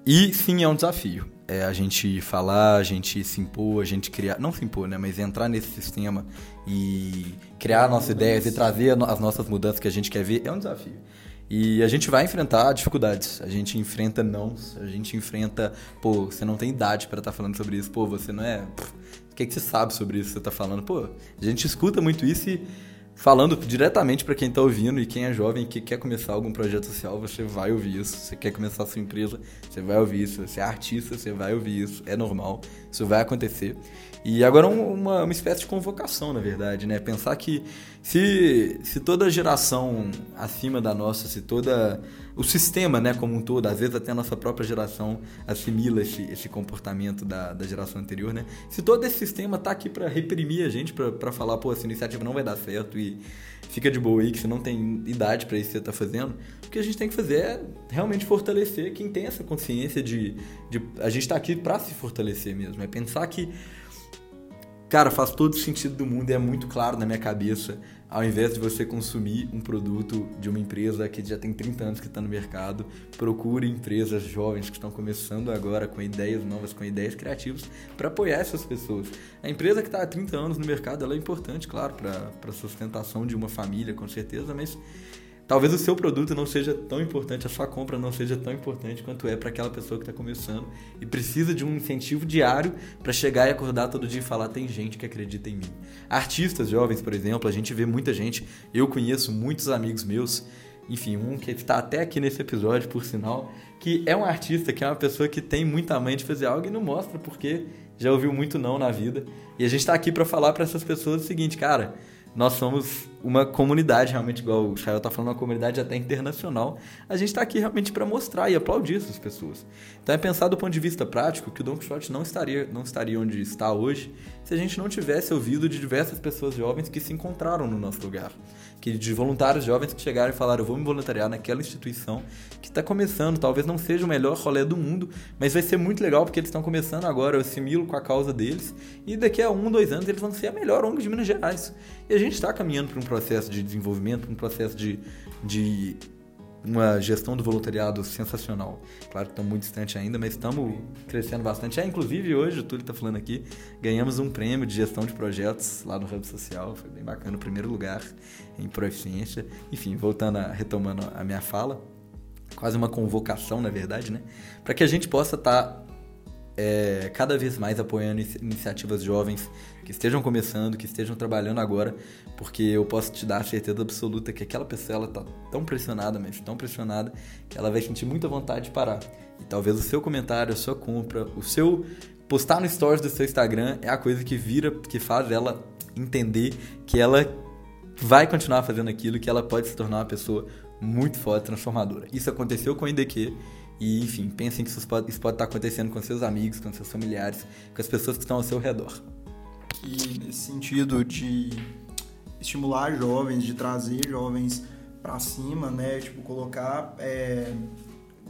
E sim, é um desafio. É a gente falar, a gente se impor, a gente criar. Não se impor, né? Mas entrar nesse sistema e criar nossas ideias e trazer as nossas mudanças que a gente quer ver é um desafio. E a gente vai enfrentar dificuldades. A gente enfrenta nãos, a gente enfrenta, pô, você não tem idade para estar tá falando sobre isso, pô, você não é. O que, é que você sabe sobre isso que você tá falando? Pô, a gente escuta muito isso e falando diretamente para quem está ouvindo e quem é jovem que quer começar algum projeto social, você vai ouvir isso. Você quer começar a sua empresa, você vai ouvir isso. Você é artista, você vai ouvir isso. É normal, isso vai acontecer. E agora uma, uma espécie de convocação, na verdade, né? Pensar que se, se toda geração acima da nossa, se toda o sistema, né, como um todo, às vezes até a nossa própria geração assimila esse, esse comportamento da, da geração anterior, né? Se todo esse sistema tá aqui para reprimir a gente, para falar, pô, essa iniciativa não vai dar certo e fica de boa aí que você não tem idade para isso que você tá fazendo, o que a gente tem que fazer é realmente fortalecer quem tem essa consciência de, de a gente tá aqui para se fortalecer mesmo, é pensar que Cara, faz todo sentido do mundo e é muito claro na minha cabeça. Ao invés de você consumir um produto de uma empresa que já tem 30 anos que está no mercado, procure empresas jovens que estão começando agora com ideias novas, com ideias criativas, para apoiar essas pessoas. A empresa que está há 30 anos no mercado ela é importante, claro, para a sustentação de uma família, com certeza, mas Talvez o seu produto não seja tão importante, a sua compra não seja tão importante quanto é para aquela pessoa que está começando e precisa de um incentivo diário para chegar e acordar todo dia e falar: tem gente que acredita em mim. Artistas jovens, por exemplo, a gente vê muita gente, eu conheço muitos amigos meus enfim, um que está até aqui nesse episódio, por sinal, que é um artista, que é uma pessoa que tem muita mãe de fazer algo e não mostra porque já ouviu muito não na vida. E a gente está aqui para falar para essas pessoas o seguinte, cara, nós somos uma comunidade realmente, igual o Israel tá falando, uma comunidade até internacional. A gente está aqui realmente para mostrar e aplaudir essas pessoas. Então é pensar do ponto de vista prático que o Don Quixote não estaria, não estaria onde está hoje se a gente não tivesse ouvido de diversas pessoas jovens que se encontraram no nosso lugar que de voluntários jovens que chegaram e falaram: eu vou me voluntariar naquela instituição que está começando. Talvez não seja o melhor rolê do mundo, mas vai ser muito legal porque eles estão começando agora. Eu assimilo com a causa deles e daqui a um, dois anos eles vão ser a melhor ONG de Minas Gerais. E a gente está caminhando para um processo de desenvolvimento, um processo de, de uma gestão do voluntariado sensacional. Claro que estamos muito distante ainda, mas estamos crescendo bastante. É, inclusive, hoje, o Túlio está falando aqui, ganhamos um prêmio de gestão de projetos lá no Hub Social. Foi bem bacana, o primeiro lugar em proficiência. Enfim, voltando a, retomando a minha fala, quase uma convocação, na verdade, né? Para que a gente possa estar tá, é, cada vez mais apoiando iniciativas jovens que estejam começando, que estejam trabalhando agora, porque eu posso te dar a certeza absoluta que aquela pessoa ela tá tão pressionada, mas tão pressionada, que ela vai sentir muita vontade de parar. E talvez o seu comentário, a sua compra, o seu postar no stories do seu Instagram é a coisa que vira, que faz ela entender que ela vai continuar fazendo aquilo, que ela pode se tornar uma pessoa muito forte, transformadora. Isso aconteceu com o IDQ e, enfim, pensem que isso pode, isso pode estar acontecendo com seus amigos, com seus familiares, com as pessoas que estão ao seu redor. E nesse sentido de estimular jovens, de trazer jovens para cima, né? Tipo, colocar, é,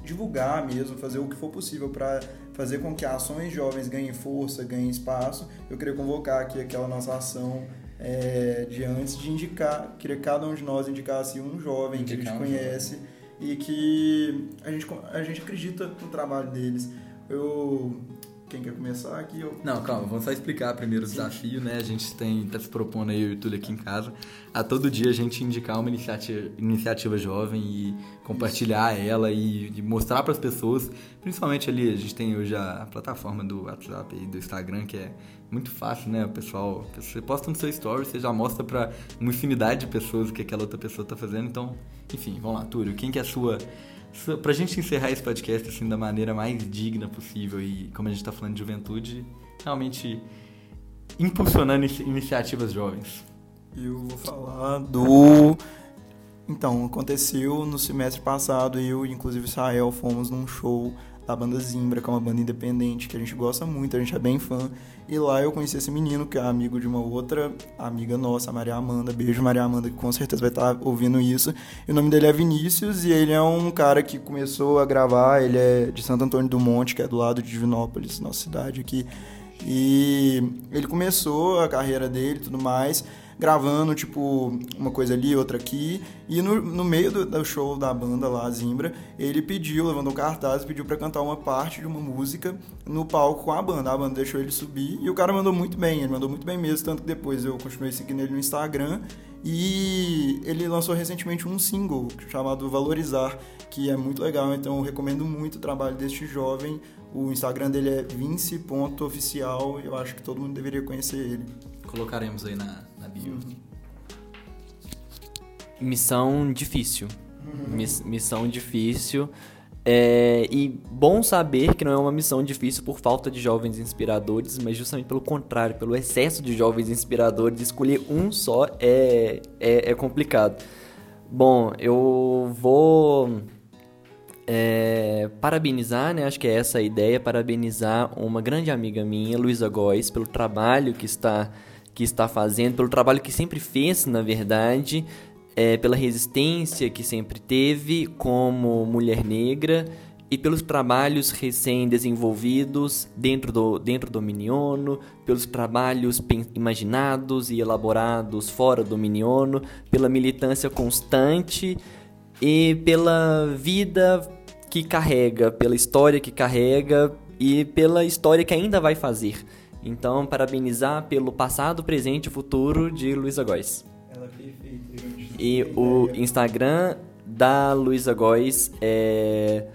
divulgar mesmo, fazer o que for possível para fazer com que ações jovens ganhem força, ganhem espaço. Eu queria convocar aqui aquela nossa ação é, de antes de indicar, queria que cada um de nós indicasse um jovem Indicar que a gente um conhece jovem. E que a gente, a gente acredita no trabalho deles. Eu quem quer começar aqui? Eu... Não, calma, vamos só explicar primeiro o desafio, né? A gente tem, tá se propondo aí, eu e o Túlio aqui em casa, a todo dia a gente indicar uma iniciativa, iniciativa jovem e compartilhar Isso. ela e, e mostrar para as pessoas, principalmente ali, a gente tem hoje a, plataforma do WhatsApp e do Instagram, que é muito fácil, né? O pessoal, você posta no seu story, você já mostra para uma infinidade de pessoas o que aquela outra pessoa tá fazendo, então, enfim, vamos lá, Túlio, quem que é a sua pra gente encerrar esse podcast assim da maneira mais digna possível e como a gente tá falando de juventude, realmente impulsionando iniciativas jovens. Eu vou falar do então, aconteceu no semestre passado, eu e inclusive Israel fomos num show da banda Zimbra, que é uma banda independente que a gente gosta muito, a gente é bem fã. E lá eu conheci esse menino, que é amigo de uma outra amiga nossa, a Maria Amanda. Beijo, Maria Amanda, que com certeza vai estar ouvindo isso. E o nome dele é Vinícius, e ele é um cara que começou a gravar, ele é de Santo Antônio do Monte, que é do lado de Divinópolis, nossa cidade aqui. E ele começou a carreira dele e tudo mais gravando, tipo, uma coisa ali, outra aqui. E no, no meio do, do show da banda lá, Zimbra, ele pediu, levantou um cartaz, pediu para cantar uma parte de uma música no palco com a banda. A banda deixou ele subir e o cara mandou muito bem, ele mandou muito bem mesmo, tanto que depois eu continuei seguindo ele no Instagram. E ele lançou recentemente um single chamado Valorizar, que é muito legal, então eu recomendo muito o trabalho deste jovem. O Instagram dele é vince.oficial, eu acho que todo mundo deveria conhecer ele. Colocaremos aí na, na bio. Missão difícil. Miss, missão difícil. É, e bom saber que não é uma missão difícil por falta de jovens inspiradores, mas justamente pelo contrário, pelo excesso de jovens inspiradores, escolher um só é, é, é complicado. Bom, eu vou é, parabenizar, né? Acho que é essa a ideia, parabenizar uma grande amiga minha, Luísa Góes, pelo trabalho que está que está fazendo, pelo trabalho que sempre fez, na verdade, é, pela resistência que sempre teve como mulher negra e pelos trabalhos recém-desenvolvidos dentro do, dentro do Miniono, pelos trabalhos imaginados e elaborados fora do Miniono, pela militância constante e pela vida que carrega, pela história que carrega e pela história que ainda vai fazer. Então, parabenizar pelo passado, presente e futuro de Luísa Góes. Ela é perfeita. E o Instagram da Luísa Góes é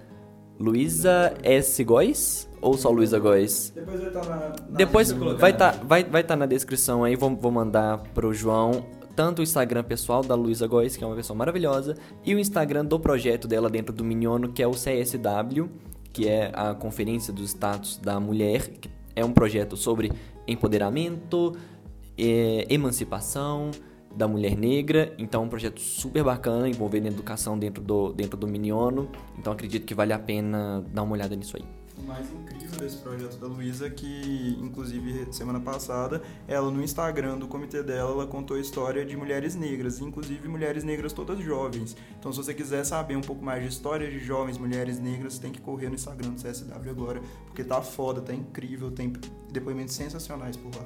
Luísa S. Góes? Ou só Luísa Góes? Depois vai estar tá na, na Depois vai estar tá, vai, vai tá na descrição aí, vou, vou mandar pro João tanto o Instagram pessoal da Luísa Góes, que é uma pessoa maravilhosa, e o Instagram do projeto dela dentro do Minhono, que é o CSW, que é a Conferência dos Status da Mulher, que é um projeto sobre empoderamento, é, emancipação da mulher negra. Então, é um projeto super bacana, envolvendo educação dentro do, dentro do Miniono. Então, acredito que vale a pena dar uma olhada nisso aí. O mais incrível desse projeto da Luísa é que, inclusive, semana passada, ela no Instagram do comitê dela, ela contou a história de mulheres negras, inclusive mulheres negras todas jovens. Então, se você quiser saber um pouco mais de história de jovens mulheres negras, tem que correr no Instagram do CSW agora, porque tá foda, tá incrível, tem depoimentos sensacionais por lá.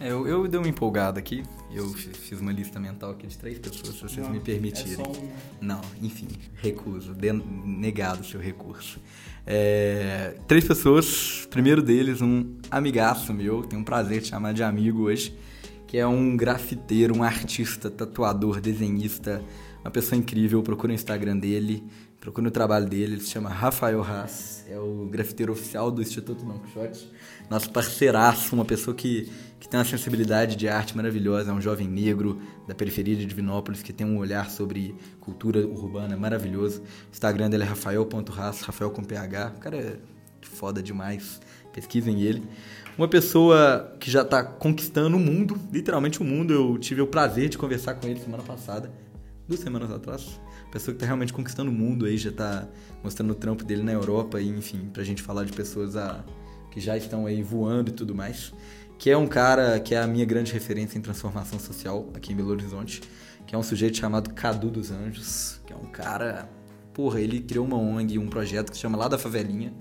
É, eu, eu dei uma empolgada aqui. Eu fiz uma lista mental aqui de três pessoas, se vocês Não, me permitirem. É um... Não, enfim, recuso. De, negado o seu recurso. É, três pessoas. Primeiro deles, um amigaço meu. Tenho um prazer de chamar de amigo hoje. Que é um grafiteiro, um artista, tatuador, desenhista. Uma pessoa incrível. Procura o Instagram dele. Procura o trabalho dele. Ele se chama Rafael Haas. É o grafiteiro oficial do Instituto Don Quixote. Nosso parceiraço, uma pessoa que tem uma sensibilidade de arte maravilhosa, é um jovem negro da periferia de Divinópolis que tem um olhar sobre cultura urbana maravilhoso. O Instagram dele é rafael.ras, Rafael com PH. O cara é foda demais. Pesquisem ele. Uma pessoa que já está conquistando o mundo, literalmente o mundo. Eu tive o prazer de conversar com ele semana passada, duas semanas atrás. Pessoa que está realmente conquistando o mundo aí, já está mostrando o trampo dele na Europa e, enfim, pra gente falar de pessoas a, que já estão aí voando e tudo mais que é um cara que é a minha grande referência em transformação social aqui em Belo Horizonte, que é um sujeito chamado Cadu dos Anjos, que é um cara, porra, ele criou uma ONG, um projeto que se chama Lá da Favelinha,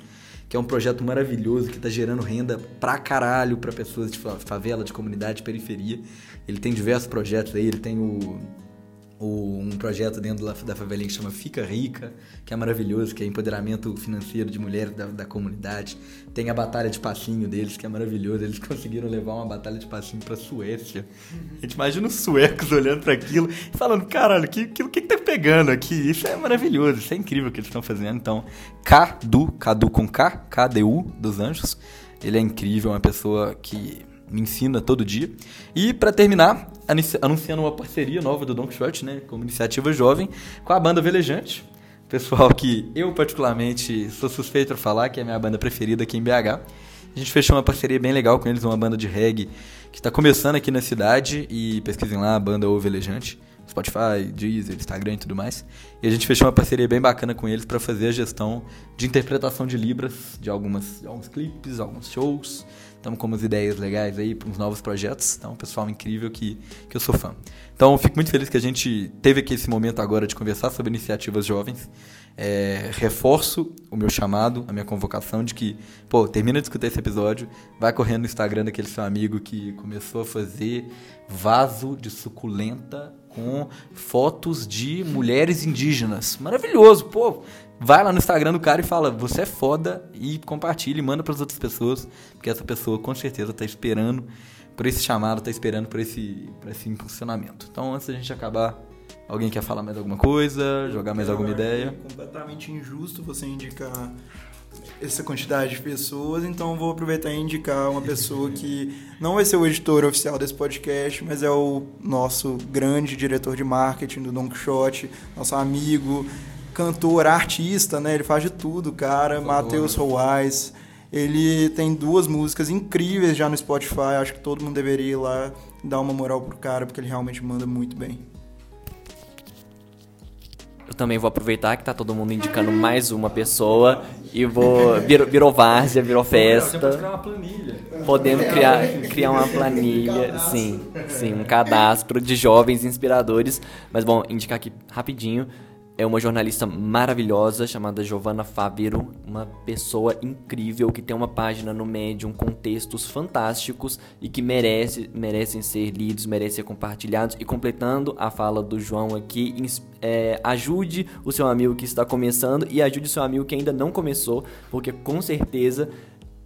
que é um projeto maravilhoso que está gerando renda pra caralho para pessoas de favela, de comunidade, de periferia. Ele tem diversos projetos aí, ele tem o, um projeto dentro da, favelinha que chama Fica Rica, que é maravilhoso, que é empoderamento financeiro de mulheres da, da comunidade. Tem a batalha de passinho deles, que é maravilhoso. Eles conseguiram levar uma batalha de passinho pra Suécia. A gente imagina os suecos olhando para aquilo e falando, caralho, o que, que, que, que tá pegando aqui? Isso é maravilhoso, isso é incrível o que eles estão fazendo. Então, Cadu, Cadu com K, KDU dos Anjos. Ele é incrível, é uma pessoa que me ensina todo dia. E para terminar, anunciando uma parceria nova do Don Quixote, né, como iniciativa jovem, com a banda Velejante. Pessoal que eu particularmente sou suspeito para falar, que é a minha banda preferida aqui em BH. A gente fechou uma parceria bem legal com eles, uma banda de reggae que está começando aqui na cidade e pesquisem lá a banda O Velejante. Spotify, Deezer, Instagram e tudo mais. E a gente fechou uma parceria bem bacana com eles para fazer a gestão de interpretação de libras de algumas de alguns clipes, alguns shows, Estamos com umas ideias legais aí uns novos projetos. Então, pessoal incrível que, que eu sou fã. Então, fico muito feliz que a gente teve aqui esse momento agora de conversar sobre iniciativas jovens. É, reforço o meu chamado, a minha convocação de que, pô, termina de escutar esse episódio, vai correndo no Instagram daquele seu amigo que começou a fazer vaso de suculenta com fotos de mulheres indígenas. Maravilhoso, pô vai lá no Instagram do cara e fala: Você é foda e compartilha e manda para as outras pessoas, porque essa pessoa com certeza está esperando por esse chamado, está esperando por esse, por esse impulsionamento. Então, antes da gente acabar, alguém quer falar mais alguma coisa, jogar mais alguma ideia? É completamente injusto você indicar essa quantidade de pessoas, então vou aproveitar e indicar uma pessoa que não vai ser o editor oficial desse podcast, mas é o nosso grande diretor de marketing do Don Quixote, nosso amigo, cantor, artista, né? Ele faz de tudo, cara. Matheus Roais. Ele tem duas músicas incríveis já no Spotify. Acho que todo mundo deveria ir lá dar uma moral pro cara, porque ele realmente manda muito bem. Eu também vou aproveitar que tá todo mundo indicando mais uma pessoa e vou. Virou, virou várzea, virou festa. Pode criar uma planilha. Podemos criar, criar uma planilha, sim, sim, um cadastro de jovens inspiradores. Mas bom, indicar aqui rapidinho é uma jornalista maravilhosa chamada Giovanna Favero, uma pessoa incrível que tem uma página no Medium com textos fantásticos e que merece, merecem ser lidos, merecem ser compartilhados. E completando a fala do João aqui, é, ajude o seu amigo que está começando e ajude o seu amigo que ainda não começou, porque com certeza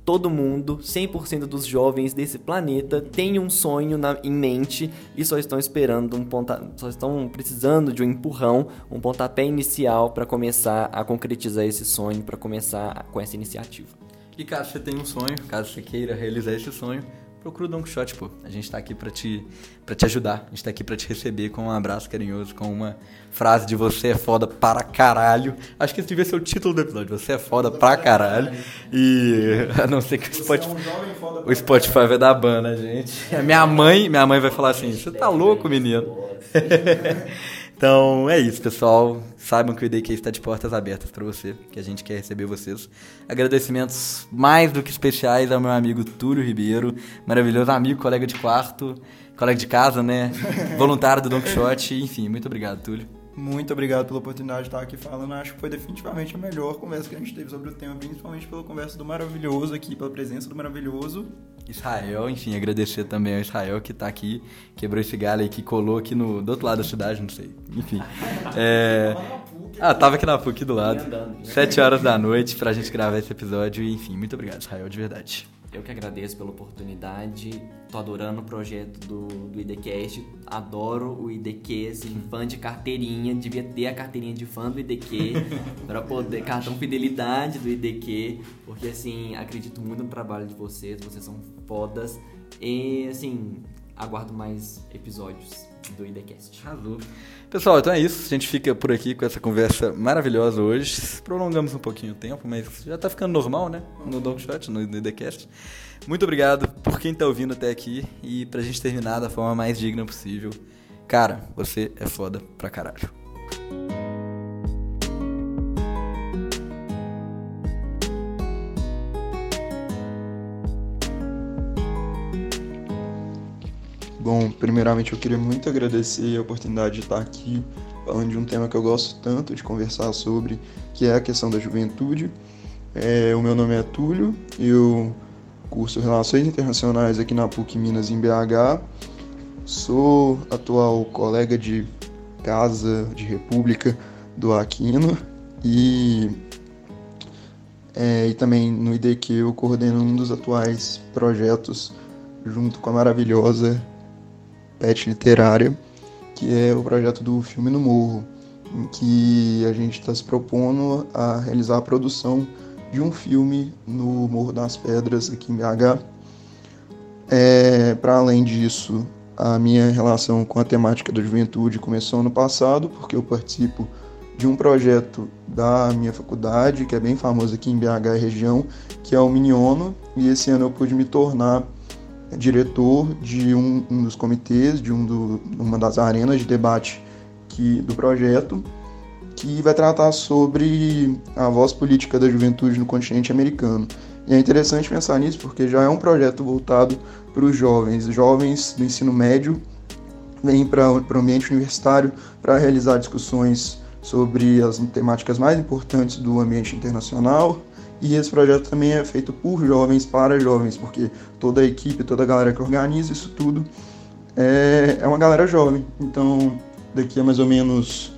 todo mundo, 100% dos jovens desse planeta tem um sonho na, em mente e só estão esperando um ponta, só estão precisando de um empurrão, um pontapé inicial para começar a concretizar esse sonho, para começar com essa iniciativa. E caso você tenha um sonho, caso você queira realizar esse sonho, procura o Don Quixote, pô. A gente tá aqui pra te, pra te ajudar. A gente tá aqui pra te receber com um abraço carinhoso, com uma frase de você é foda para caralho. Acho que esse devia ser o título do episódio. Você é foda pra caralho. E a não ser que o Spotify, o Spotify vai dar ban, né, gente? A minha mãe, minha mãe vai falar assim: você tá louco, menino? Então é isso, pessoal. Saibam que o IDQ está de portas abertas para você, que a gente quer receber vocês. Agradecimentos mais do que especiais ao meu amigo Túlio Ribeiro, maravilhoso amigo, colega de quarto, colega de casa, né? Voluntário do Don Quixote. Enfim, muito obrigado, Túlio. Muito obrigado pela oportunidade de estar aqui falando. Acho que foi definitivamente a melhor conversa que a gente teve sobre o tema, principalmente pela conversa do maravilhoso aqui, pela presença do maravilhoso. Israel, enfim, agradecer também ao Israel que está aqui, quebrou esse galho aí, que colou aqui no, do outro lado da cidade, não sei. Enfim. É... Ah, tava aqui na PUC do lado. Sete horas da noite pra gente gravar esse episódio. E, enfim, muito obrigado, Israel, de verdade. Eu que agradeço pela oportunidade. Tô adorando o projeto do, do IDCast. Adoro o IDQ, assim, fã de carteirinha. Devia ter a carteirinha de fã do IDQ para poder cartão fidelidade do IDQ, porque assim, acredito muito no trabalho de vocês, vocês são fodas. E assim, aguardo mais episódios do IDCast. Azul. Pessoal, então é isso. A gente fica por aqui com essa conversa maravilhosa hoje. Prolongamos um pouquinho o tempo, mas já tá ficando normal, né? No Don Shot, no IDCast. Muito obrigado por quem tá ouvindo até aqui. E pra gente terminar da forma mais digna possível. Cara, você é foda pra caralho. Bom, primeiramente eu queria muito agradecer a oportunidade de estar aqui falando de um tema que eu gosto tanto de conversar sobre, que é a questão da juventude. É, o meu nome é Túlio, eu curso Relações Internacionais aqui na PUC Minas em BH. Sou atual colega de casa de República do Aquino e, é, e também no IDQ eu coordeno um dos atuais projetos junto com a maravilhosa Pet Literária, que é o projeto do Filme no Morro, em que a gente está se propondo a realizar a produção de um filme no Morro das Pedras, aqui em BH. É, Para além disso, a minha relação com a temática da juventude começou ano passado, porque eu participo de um projeto da minha faculdade, que é bem famoso aqui em BH região, que é o Miniono, e esse ano eu pude me tornar diretor de um, um dos comitês, de um do, uma das arenas de debate que, do projeto, que vai tratar sobre a voz política da juventude no continente americano. E é interessante pensar nisso porque já é um projeto voltado para os jovens, jovens do ensino médio vêm para o ambiente universitário para realizar discussões sobre as temáticas mais importantes do ambiente internacional, e esse projeto também é feito por jovens, para jovens, porque toda a equipe, toda a galera que organiza isso tudo é, é uma galera jovem. Então, daqui a mais ou menos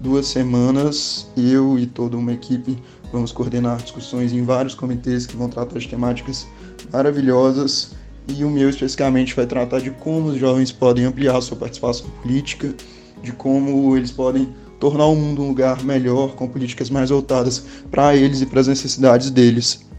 duas semanas, eu e toda uma equipe vamos coordenar discussões em vários comitês que vão tratar de temáticas maravilhosas. E o meu especificamente vai tratar de como os jovens podem ampliar sua participação política, de como eles podem tornar o mundo um lugar melhor, com políticas mais voltadas para eles e para as necessidades deles.